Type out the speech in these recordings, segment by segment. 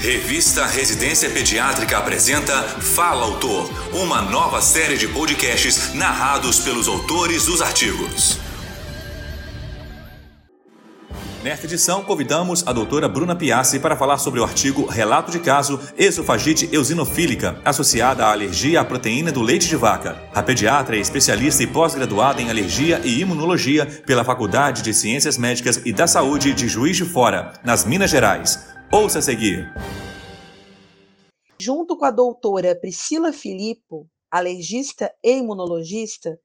Revista Residência Pediátrica apresenta Fala Autor, uma nova série de podcasts narrados pelos autores dos artigos. Nesta edição, convidamos a doutora Bruna Piassi para falar sobre o artigo Relato de caso esofagite eosinofílica associada à alergia à proteína do leite de vaca. A pediatra é especialista e pós-graduada em alergia e imunologia pela Faculdade de Ciências Médicas e da Saúde de Juiz de Fora, nas Minas Gerais. Ouça a seguir. Junto com a doutora Priscila Filippo, alergista e imunologista,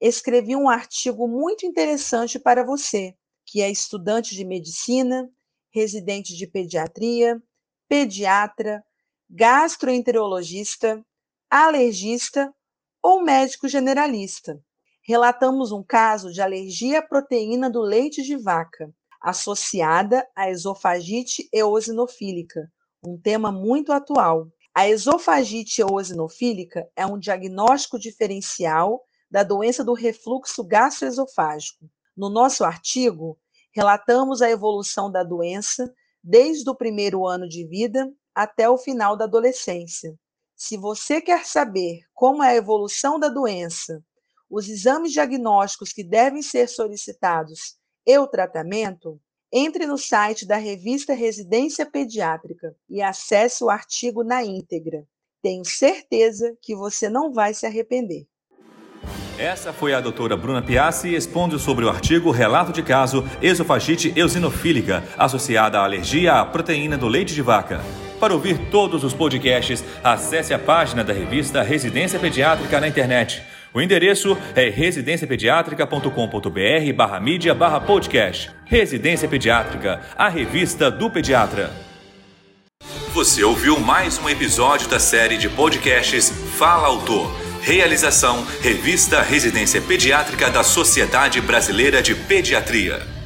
escrevi um artigo muito interessante para você que é estudante de medicina, residente de pediatria, pediatra, gastroenterologista, alergista ou médico generalista. Relatamos um caso de alergia à proteína do leite de vaca, associada à esofagite eosinofílica, um tema muito atual. A esofagite eosinofílica é um diagnóstico diferencial da doença do refluxo gastroesofágico. No nosso artigo, Relatamos a evolução da doença desde o primeiro ano de vida até o final da adolescência. Se você quer saber como é a evolução da doença, os exames diagnósticos que devem ser solicitados e o tratamento, entre no site da revista Residência Pediátrica e acesse o artigo na íntegra. Tenho certeza que você não vai se arrepender. Essa foi a doutora Bruna Piassi expondo sobre o artigo Relato de caso esofagite eosinofílica associada à alergia à proteína do leite de vaca. Para ouvir todos os podcasts, acesse a página da revista Residência Pediátrica na internet. O endereço é residenciapediatrica.com.br barra mídia barra podcast. Residência Pediátrica, a revista do pediatra. Você ouviu mais um episódio da série de podcasts Fala Autor Realização: Revista Residência Pediátrica da Sociedade Brasileira de Pediatria.